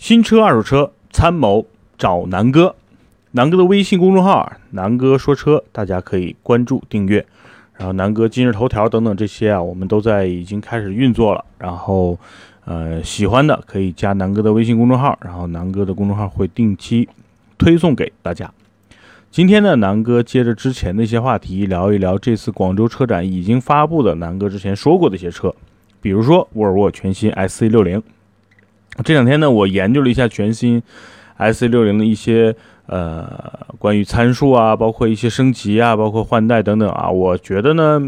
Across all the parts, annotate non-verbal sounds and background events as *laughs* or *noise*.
新车、二手车参谋找南哥，南哥的微信公众号“南哥说车”，大家可以关注订阅。然后南哥今日头条等等这些啊，我们都在已经开始运作了。然后，呃，喜欢的可以加南哥的微信公众号，然后南哥的公众号会定期推送给大家。今天呢，南哥接着之前的一些话题聊一聊这次广州车展已经发布的南哥之前说过的一些车，比如说沃尔沃全新 S C 六零。这两天呢，我研究了一下全新 S C 六零的一些呃关于参数啊，包括一些升级啊，包括换代等等啊。我觉得呢，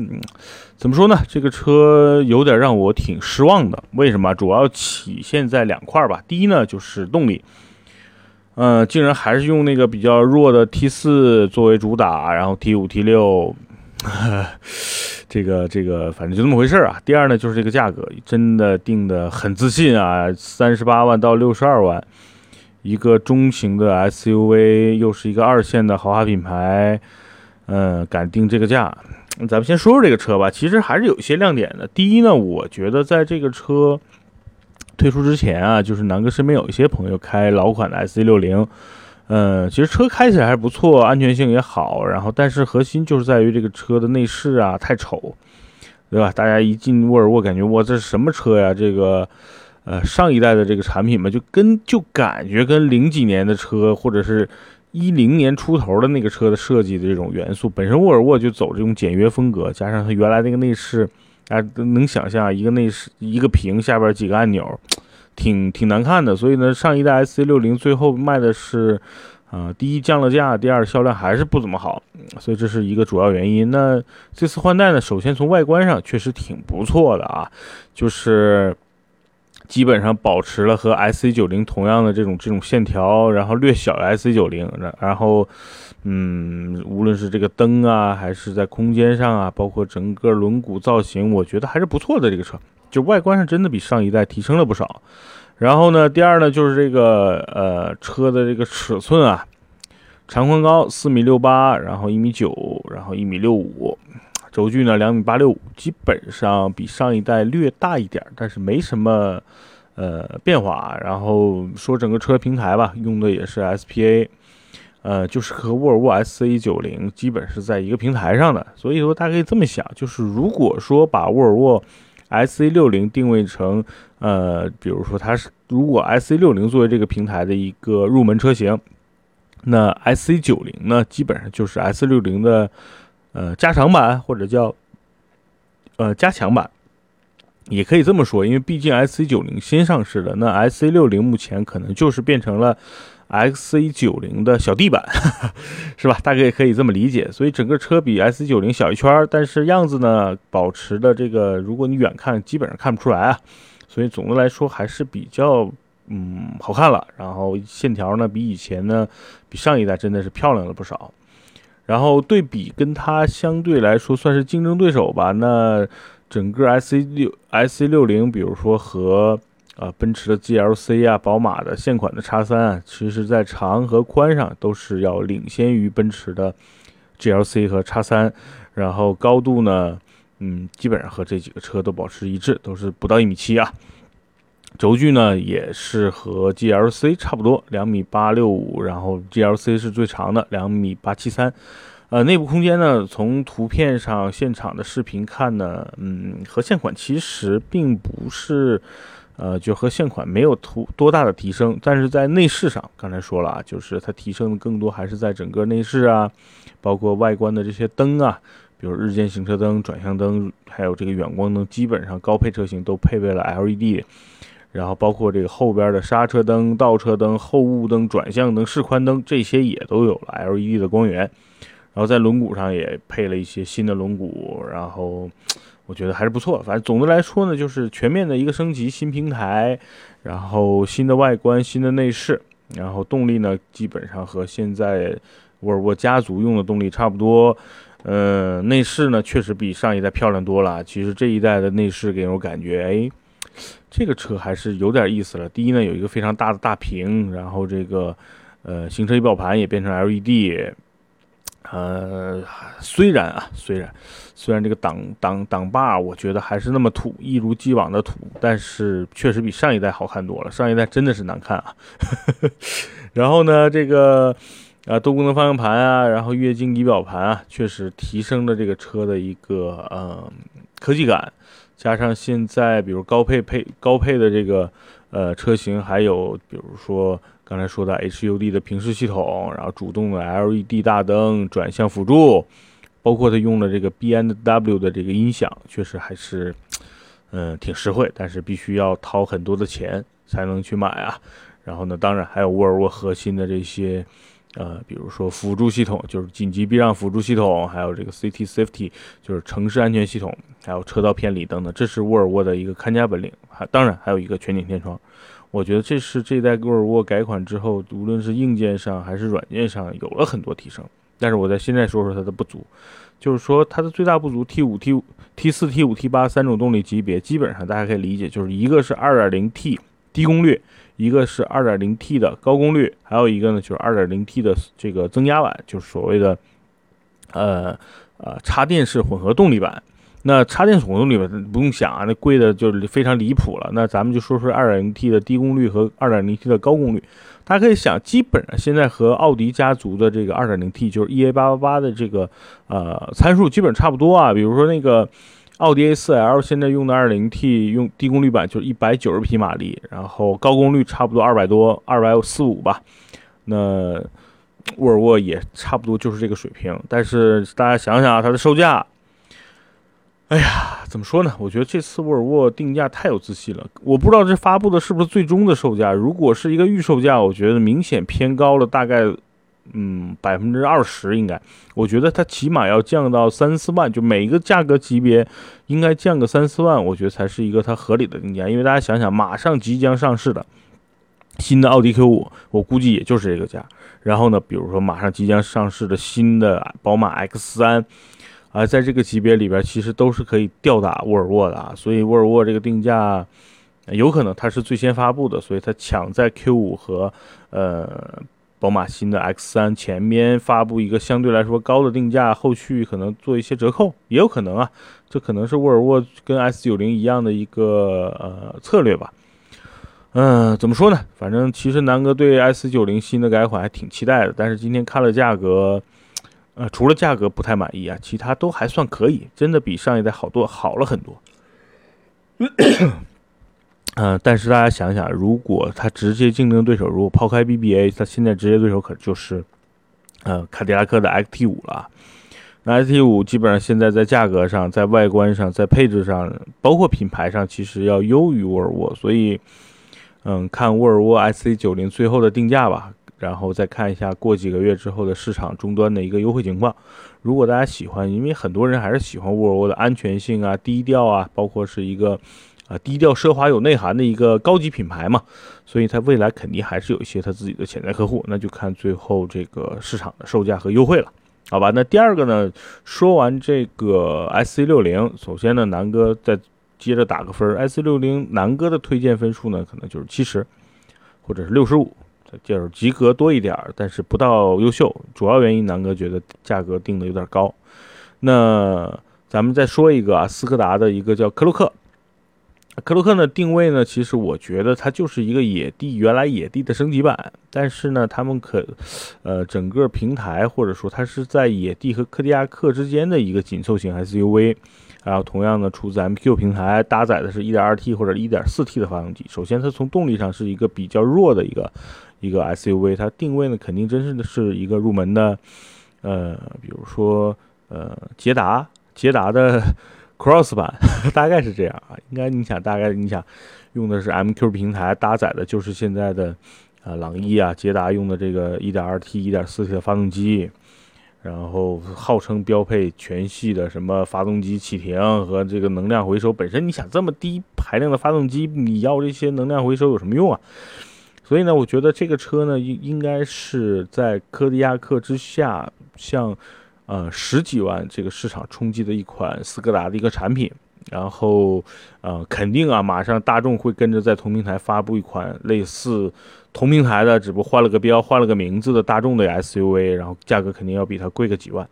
怎么说呢？这个车有点让我挺失望的。为什么？主要体现在两块吧。第一呢，就是动力，嗯，竟然还是用那个比较弱的 T 四作为主打，然后 T 五、T 六。*laughs* 这个这个，反正就这么回事儿啊。第二呢，就是这个价格真的定的很自信啊，三十八万到六十二万，一个中型的 SUV，又是一个二线的豪华品牌，嗯，敢定这个价。咱们先说说这个车吧，其实还是有一些亮点的。第一呢，我觉得在这个车推出之前啊，就是南哥身边有一些朋友开老款的 SC 六零。嗯，其实车开起来还不错，安全性也好，然后但是核心就是在于这个车的内饰啊太丑，对吧？大家一进沃尔沃，感觉哇这是什么车呀？这个呃上一代的这个产品嘛，就跟就感觉跟零几年的车或者是一零年出头的那个车的设计的这种元素，本身沃尔沃就走这种简约风格，加上它原来那个内饰，大家都能想象一个内饰一个屏下边几个按钮。挺挺难看的，所以呢，上一代 S C 六零最后卖的是，啊，第一降了价，第二销量还是不怎么好，所以这是一个主要原因。那这次换代呢，首先从外观上确实挺不错的啊，就是基本上保持了和 S C 九零同样的这种这种线条，然后略小 S C 九零，然然后，嗯，无论是这个灯啊，还是在空间上啊，包括整个轮毂造型，我觉得还是不错的这个车。就外观上真的比上一代提升了不少，然后呢，第二呢就是这个呃车的这个尺寸啊，长宽高四米六八，然后一米九，然后一米六五，轴距呢两米八六五，基本上比上一代略大一点，但是没什么呃变化。然后说整个车平台吧，用的也是 SPA，呃，就是和沃尔沃 SC 九零基本是在一个平台上的。所以说大家可以这么想，就是如果说把沃尔沃 S C 六零定位成，呃，比如说它是如果 S C 六零作为这个平台的一个入门车型，那 S C 九零呢，基本上就是 S 六零的呃加长版或者叫呃加强版，也可以这么说，因为毕竟 S C 九零新上市的，那 S C 六零目前可能就是变成了。X C 九零的小地板，*laughs* 是吧？大概也可以这么理解。所以整个车比 S 九零小一圈，但是样子呢，保持的这个，如果你远看，基本上看不出来啊。所以总的来说还是比较嗯好看了。然后线条呢，比以前呢，比上一代真的是漂亮了不少。然后对比跟它相对来说算是竞争对手吧。那整个 S C 六 S C 六零，比如说和啊，奔驰的 GLC 啊，宝马的现款的叉三啊，其实在长和宽上都是要领先于奔驰的 GLC 和叉三，然后高度呢，嗯，基本上和这几个车都保持一致，都是不到一米七啊。轴距呢也是和 GLC 差不多，两米八六五，然后 GLC 是最长的，两米八七三。呃，内部空间呢，从图片上、现场的视频看呢，嗯，和现款其实并不是。呃，就和现款没有图多大的提升，但是在内饰上，刚才说了啊，就是它提升的更多还是在整个内饰啊，包括外观的这些灯啊，比如日间行车灯、转向灯，还有这个远光灯，基本上高配车型都配备了 LED，然后包括这个后边的刹车灯、倒车灯、后雾灯、转向灯、示宽灯，这些也都有了 LED 的光源，然后在轮毂上也配了一些新的轮毂，然后。我觉得还是不错，反正总的来说呢，就是全面的一个升级，新平台，然后新的外观、新的内饰，然后动力呢，基本上和现在沃尔沃家族用的动力差不多。嗯，内饰呢，确实比上一代漂亮多了。其实这一代的内饰给我感觉，哎，这个车还是有点意思了。第一呢，有一个非常大的大屏，然后这个呃行车仪表盘也变成 LED。呃，虽然啊，虽然虽然这个挡挡挡把，我觉得还是那么土，一如既往的土，但是确实比上一代好看多了。上一代真的是难看啊。*laughs* 然后呢，这个啊多功能方向盘啊，然后液晶仪表盘啊，确实提升了这个车的一个呃科技感。加上现在比如高配配高配的这个呃车型，还有比如说。刚才说的 HUD 的平视系统，然后主动的 LED 大灯、转向辅助，包括它用了这个 B&W 的这个音响，确实还是，嗯，挺实惠。但是必须要掏很多的钱才能去买啊。然后呢，当然还有沃尔沃核心的这些，呃，比如说辅助系统，就是紧急避让辅助系统，还有这个 City Safety，就是城市安全系统，还有车道偏离等等，这是沃尔沃的一个看家本领。还当然还有一个全景天窗。我觉得这是这一代沃尔沃改款之后，无论是硬件上还是软件上有了很多提升。但是我在现在说说它的不足，就是说它的最大不足，T 五、T 五、T 四、T 五、T 八三种动力级别，基本上大家可以理解，就是一个是 2.0T 低功率，一个是 2.0T 的高功率，还有一个呢就是 2.0T 的这个增压版，就是所谓的呃呃插电式混合动力版。那插电混动里面不用想啊，那贵的就是非常离谱了。那咱们就说说 2.0T 的低功率和 2.0T 的高功率。大家可以想，基本上现在和奥迪家族的这个 2.0T，就是 EA888 的这个呃参数基本差不多啊。比如说那个奥迪 A4L 现在用的 2.0T 用低功率版就是190匹马力，然后高功率差不多200多，245吧。那沃尔沃也差不多就是这个水平。但是大家想想啊，它的售价。哎呀，怎么说呢？我觉得这次沃尔沃定价太有自信了。我不知道这发布的是不是最终的售价。如果是一个预售价，我觉得明显偏高了，大概嗯百分之二十应该。我觉得它起码要降到三四万，就每一个价格级别应该降个三四万，我觉得才是一个它合理的定价。因为大家想想，马上即将上市的新的奥迪 Q 五，我估计也就是这个价。然后呢，比如说马上即将上市的新的宝马 X 三。*laughs* 啊，在这个级别里边，其实都是可以吊打沃尔沃的啊，所以沃尔沃这个定价有可能它是最先发布的，所以它抢在 Q5 和呃宝马新的 X3 前面发布一个相对来说高的定价，后续可能做一些折扣，也有可能啊，这可能是沃尔沃跟 S90 一样的一个呃策略吧。嗯，怎么说呢？反正其实南哥对 S90 新的改款还挺期待的，但是今天看了价格。呃，除了价格不太满意啊，其他都还算可以，真的比上一代好多好了很多。嗯，但是大家想想，如果它直接竞争对手，如果抛开 BBA，它现在直接对手可就是呃凯迪拉克的 XT5 了。那 XT5 基本上现在在价格上、在外观上、在配置上，包括品牌上，其实要优于沃尔沃，所以嗯，看沃尔沃 SC90 最后的定价吧。然后再看一下过几个月之后的市场终端的一个优惠情况。如果大家喜欢，因为很多人还是喜欢沃尔沃的安全性啊、低调啊，包括是一个啊低调奢华有内涵的一个高级品牌嘛，所以它未来肯定还是有一些它自己的潜在客户。那就看最后这个市场的售价和优惠了，好吧？那第二个呢，说完这个 S C 六零，首先呢，南哥再接着打个分，S C 六零南哥的推荐分数呢，可能就是七十或者是六十五。就是及格多一点儿，但是不到优秀。主要原因，南哥觉得价格定的有点高。那咱们再说一个啊，斯柯达的一个叫科洛克。科洛克呢，定位呢，其实我觉得它就是一个野地，原来野地的升级版。但是呢，他们可，呃，整个平台或者说它是在野地和柯迪亚克之间的一个紧凑型 SUV。然后同样的，出自 MQ 平台，搭载的是 1.2T 或者 1.4T 的发动机。首先，它从动力上是一个比较弱的一个。一个 SUV，它定位呢肯定真是是一个入门的，呃，比如说呃捷达，捷达的 *laughs* Cross 版，*laughs* 大概是这样啊。应该你想，大概你想用的是 MQ 平台，搭载的就是现在的啊朗逸啊，捷达用的这个 1.2T、1.4T 的发动机，然后号称标配全系的什么发动机启停和这个能量回收。本身你想这么低排量的发动机，你要这些能量回收有什么用啊？所以呢，我觉得这个车呢，应应该是在柯迪亚克之下，向呃十几万这个市场冲击的一款斯柯达的一个产品。然后呃，肯定啊，马上大众会跟着在同平台发布一款类似同平台的，只不过换了个标、换了个名字的大众的 SUV，然后价格肯定要比它贵个几万。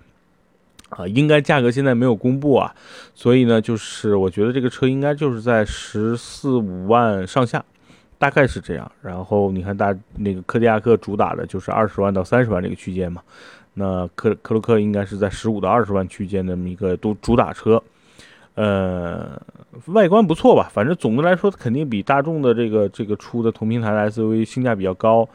啊，应该价格现在没有公布啊，所以呢，就是我觉得这个车应该就是在十四五万上下，大概是这样。然后你看大那个柯迪亚克主打的就是二十万到三十万这个区间嘛，那克克洛克应该是在十五到二十万区间的这么一个都主打车，呃，外观不错吧？反正总的来说肯定比大众的这个这个出的同平台的 SUV 性价比较高，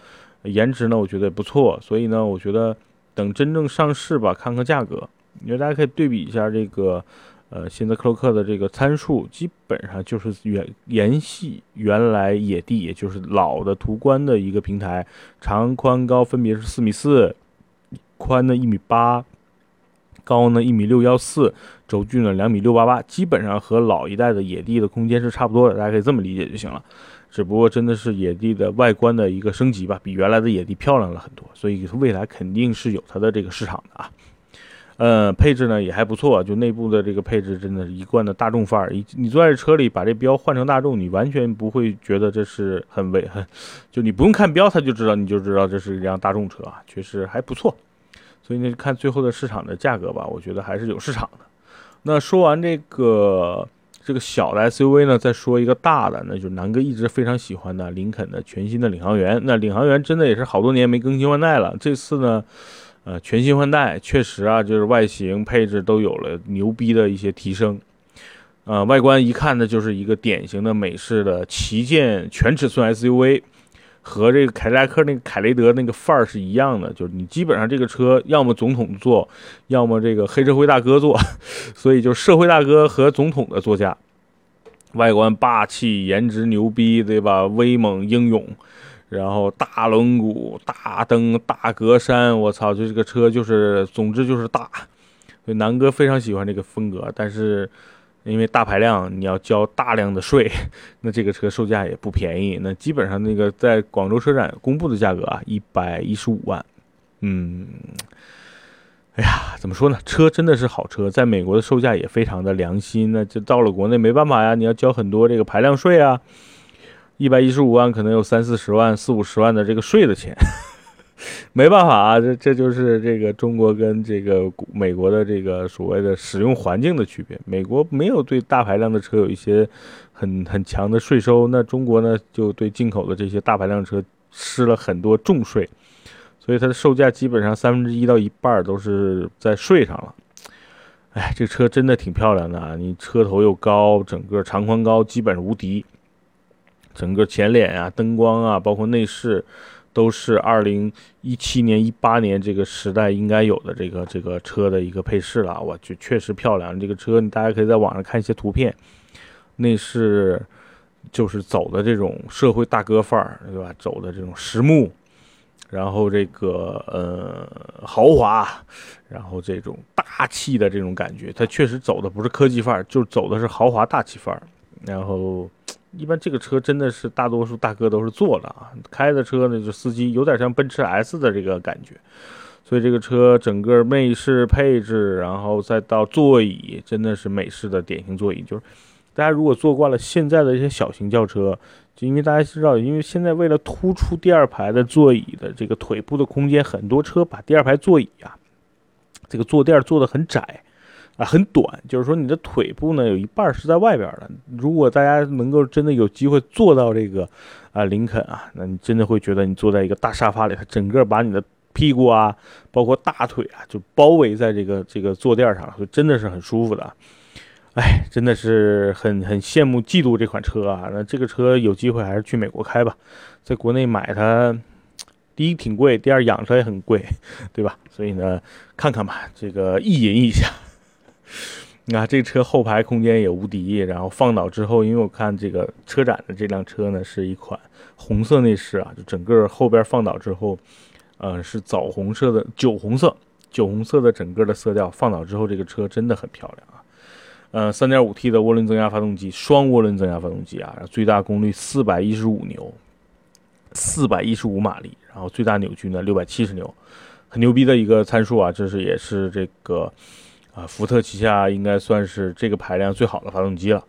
颜值呢我觉得也不错，所以呢，我觉得等真正上市吧，看看价格。因为大家可以对比一下这个，呃，现在克洛克的这个参数，基本上就是原沿系原来野地，也就是老的途观的一个平台，长宽高分别是四米四，宽呢一米八，高呢一米六幺四，轴距呢两米六八八，基本上和老一代的野地的空间是差不多的，大家可以这么理解就行了。只不过真的是野地的外观的一个升级吧，比原来的野地漂亮了很多，所以未来肯定是有它的这个市场的啊。呃，配置呢也还不错，就内部的这个配置真的是一贯的大众范儿。你你坐在车里把这标换成大众，你完全不会觉得这是很违很，就你不用看标，他就知道你就知道这是一辆大众车啊，确实还不错。所以呢，看最后的市场的价格吧，我觉得还是有市场的。那说完这个这个小的 SUV 呢，再说一个大的，那就是南哥一直非常喜欢的林肯的全新的领航员。那领航员真的也是好多年没更新换代了，这次呢。呃，全新换代确实啊，就是外形配置都有了牛逼的一些提升。呃，外观一看呢，就是一个典型的美式的旗舰全尺寸 SUV，和这个凯迪拉克那个凯雷德那个范儿是一样的。就是你基本上这个车要么总统坐，要么这个黑社会大哥坐，*laughs* 所以就社会大哥和总统的座驾，外观霸气，颜值牛逼，对吧？威猛英勇。然后大轮毂、大灯、大格栅，我操，就这个车就是，总之就是大。所以南哥非常喜欢这个风格，但是因为大排量，你要交大量的税，那这个车售价也不便宜。那基本上那个在广州车展公布的价格啊，一百一十五万。嗯，哎呀，怎么说呢？车真的是好车，在美国的售价也非常的良心。那就到了国内没办法呀，你要交很多这个排量税啊。一百一十五万可能有三四十万、四五十万的这个税的钱，*laughs* 没办法啊，这这就是这个中国跟这个美国的这个所谓的使用环境的区别。美国没有对大排量的车有一些很很强的税收，那中国呢就对进口的这些大排量车施了很多重税，所以它的售价基本上三分之一到一半都是在税上了。哎，这车真的挺漂亮的啊，你车头又高，整个长宽高基本无敌。整个前脸啊、灯光啊，包括内饰，都是二零一七年、一八年这个时代应该有的这个这个车的一个配饰了。我去，确实漂亮。这个车，你大家可以在网上看一些图片，内饰就是走的这种社会大哥范儿，对吧？走的这种实木，然后这个呃豪华，然后这种大气的这种感觉，它确实走的不是科技范儿，就走的是豪华大气范儿，然后。一般这个车真的是大多数大哥都是坐的啊，开的车呢就司机有点像奔驰 S 的这个感觉，所以这个车整个内饰配置，然后再到座椅，真的是美式的典型座椅。就是大家如果坐惯了现在的一些小型轿车，就因为大家知道，因为现在为了突出第二排的座椅的这个腿部的空间，很多车把第二排座椅啊，这个坐垫做的很窄。啊，很短，就是说你的腿部呢有一半是在外边的。如果大家能够真的有机会坐到这个啊林肯啊，那你真的会觉得你坐在一个大沙发里，它整个把你的屁股啊，包括大腿啊，就包围在这个这个坐垫上，就真的是很舒服的。哎，真的是很很羡慕嫉妒这款车啊。那这个车有机会还是去美国开吧，在国内买它，第一挺贵，第二养车也很贵，对吧？所以呢，看看吧，这个意淫一下。那这车后排空间也无敌，然后放倒之后，因为我看这个车展的这辆车呢，是一款红色内饰啊，就整个后边放倒之后，呃，是枣红色的酒红色，酒红色的整个的色调，放倒之后这个车真的很漂亮啊。呃，3.5T 的涡轮增压发动机，双涡轮增压发动机啊，最大功率415牛，415马力，然后最大扭矩呢670牛，很牛逼的一个参数啊，这是也是这个。啊，福特旗下应该算是这个排量最好的发动机了。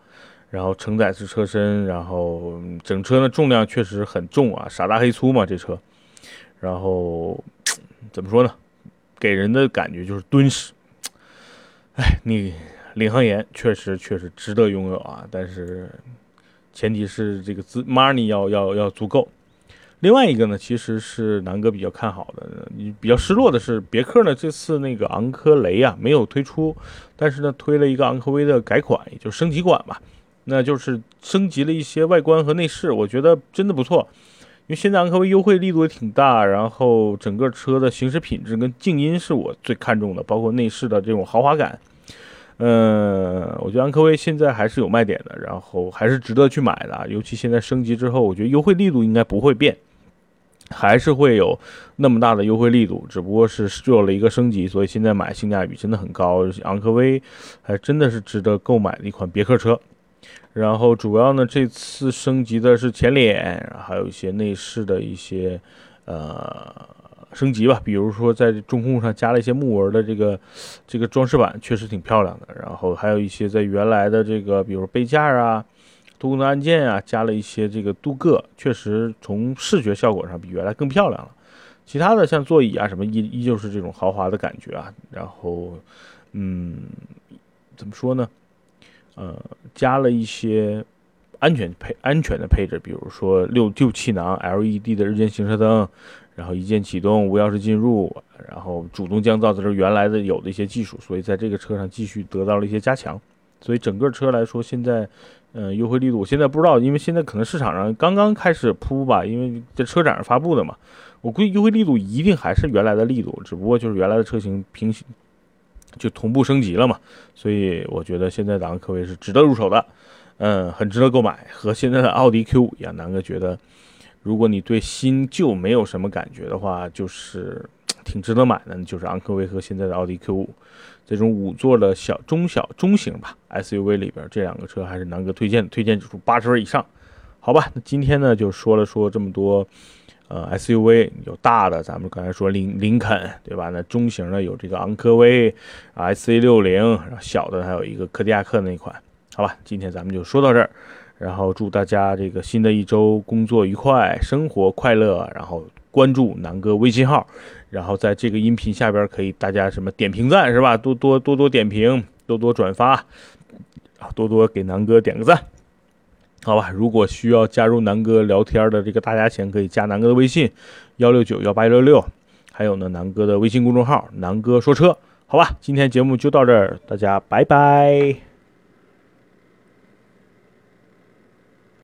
然后承载式车身，然后整车的重量确实很重啊，傻大黑粗嘛这车。然后怎么说呢？给人的感觉就是敦实。哎，你领航员确实确实值得拥有啊，但是前提是这个资 money 要要要足够。另外一个呢，其实是南哥比较看好的，你比较失落的是别克呢，这次那个昂科雷啊没有推出，但是呢推了一个昂科威的改款，也就升级款吧，那就是升级了一些外观和内饰，我觉得真的不错。因为现在昂科威优惠力度也挺大，然后整个车的行驶品质跟静音是我最看重的，包括内饰的这种豪华感。嗯，我觉得昂科威现在还是有卖点的，然后还是值得去买的。尤其现在升级之后，我觉得优惠力度应该不会变，还是会有那么大的优惠力度，只不过是做了一个升级，所以现在买性价比真的很高。昂科威还真的是值得购买的一款别克车。然后主要呢，这次升级的是前脸，还有一些内饰的一些呃升级吧。比如说在中控上加了一些木纹的这个这个装饰板，确实挺漂亮的。然后还有一些在原来的这个，比如杯架啊、多功能按键啊，加了一些这个镀铬，确实从视觉效果上比原来更漂亮了。其他的像座椅啊什么，依依旧是这种豪华的感觉啊。然后，嗯，怎么说呢？呃，加了一些安全配安全的配置，比如说六六气囊、LED 的日间行车灯，然后一键启动、无钥匙进入，然后主动降噪，这是原来的有的一些技术，所以在这个车上继续得到了一些加强。所以整个车来说，现在，嗯，优惠力度现在不知道，因为现在可能市场上刚刚开始铺吧，因为在车展上发布的嘛，我估计优惠力度一定还是原来的力度，只不过就是原来的车型平行。就同步升级了嘛，所以我觉得现在的昂科威是值得入手的，嗯，很值得购买。和现在的奥迪 Q 五一样，南哥觉得，如果你对新旧没有什么感觉的话，就是挺值得买的。就是昂科威和现在的奥迪 Q 五这种五座的小中小中型吧 SUV 里边，这两个车还是南哥推荐，推荐指数八十分以上。好吧，那今天呢就说了说这么多。呃，SUV 有大的，咱们刚才说林林肯，对吧？那中型的有这个昂科威，SC60，然后小的还有一个柯迪亚克那款，好吧？今天咱们就说到这儿，然后祝大家这个新的一周工作愉快，生活快乐，然后关注南哥微信号，然后在这个音频下边可以大家什么点评赞是吧？多多多多点评，多多转发啊，多多给南哥点个赞。好吧，如果需要加入南哥聊天的这个大家前，可以加南哥的微信幺六九幺八六六，还有呢南哥的微信公众号南哥说车。好吧，今天节目就到这儿，大家拜拜。